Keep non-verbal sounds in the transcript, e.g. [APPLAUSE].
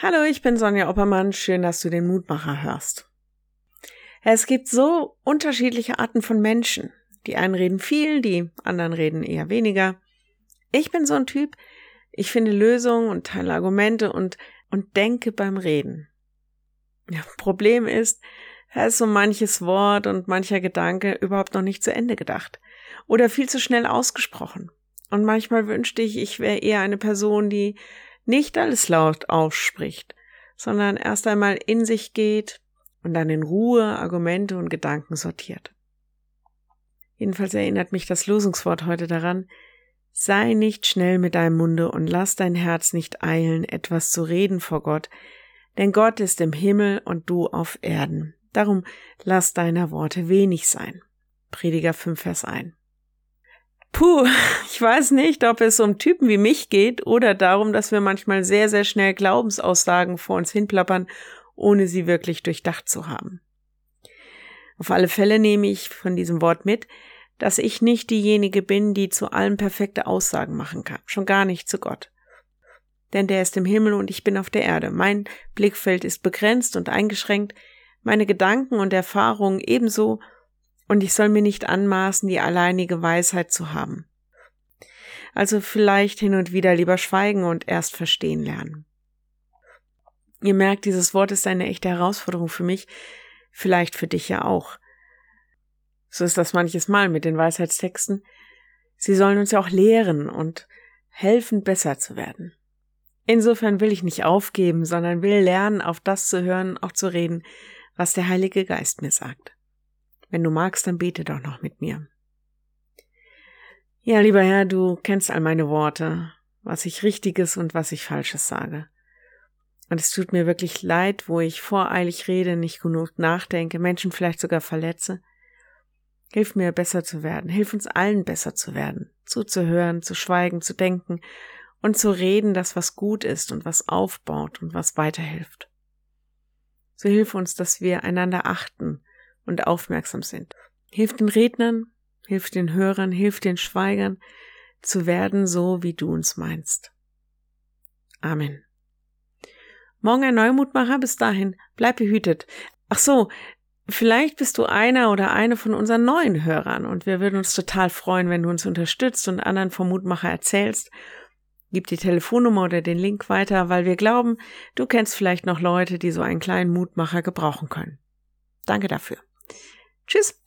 Hallo, ich bin Sonja Oppermann. Schön, dass du den Mutmacher hörst. Es gibt so unterschiedliche Arten von Menschen. Die einen reden viel, die anderen reden eher weniger. Ich bin so ein Typ, ich finde Lösungen und teile Argumente und, und denke beim Reden. Ja, Problem ist, da ist so manches Wort und mancher Gedanke überhaupt noch nicht zu Ende gedacht oder viel zu schnell ausgesprochen. Und manchmal wünschte ich, ich wäre eher eine Person, die nicht alles laut ausspricht, sondern erst einmal in sich geht und dann in Ruhe Argumente und Gedanken sortiert. Jedenfalls erinnert mich das Losungswort heute daran, sei nicht schnell mit deinem Munde und lass dein Herz nicht eilen, etwas zu reden vor Gott, denn Gott ist im Himmel und du auf Erden. Darum lass deiner Worte wenig sein. Prediger 5, Vers 1. Puh, [LAUGHS] ich weiß nicht, ob es um Typen wie mich geht oder darum, dass wir manchmal sehr, sehr schnell Glaubensaussagen vor uns hinplappern, ohne sie wirklich durchdacht zu haben. Auf alle Fälle nehme ich von diesem Wort mit, dass ich nicht diejenige bin, die zu allem perfekte Aussagen machen kann, schon gar nicht zu Gott. Denn der ist im Himmel und ich bin auf der Erde. Mein Blickfeld ist begrenzt und eingeschränkt, meine Gedanken und Erfahrungen ebenso und ich soll mir nicht anmaßen, die alleinige Weisheit zu haben. Also vielleicht hin und wieder lieber schweigen und erst verstehen lernen. Ihr merkt, dieses Wort ist eine echte Herausforderung für mich, vielleicht für dich ja auch. So ist das manches Mal mit den Weisheitstexten. Sie sollen uns ja auch lehren und helfen, besser zu werden. Insofern will ich nicht aufgeben, sondern will lernen, auf das zu hören, auch zu reden, was der Heilige Geist mir sagt. Wenn du magst, dann bete doch noch mit mir. Ja, lieber Herr, du kennst all meine Worte, was ich Richtiges und was ich Falsches sage. Und es tut mir wirklich leid, wo ich voreilig rede, nicht genug nachdenke, Menschen vielleicht sogar verletze. Hilf mir besser zu werden, hilf uns allen besser zu werden, zuzuhören, zu schweigen, zu denken und zu reden, das was gut ist und was aufbaut und was weiterhilft. So hilf uns, dass wir einander achten und aufmerksam sind. Hilf den Rednern, hilf den Hörern, hilf den Schweigern, zu werden so, wie du uns meinst. Amen. Morgen ein Neumutmacher, bis dahin, bleib behütet. Ach so, vielleicht bist du einer oder eine von unseren neuen Hörern und wir würden uns total freuen, wenn du uns unterstützt und anderen vom Mutmacher erzählst. Gib die Telefonnummer oder den Link weiter, weil wir glauben, du kennst vielleicht noch Leute, die so einen kleinen Mutmacher gebrauchen können. Danke dafür. Tschüss.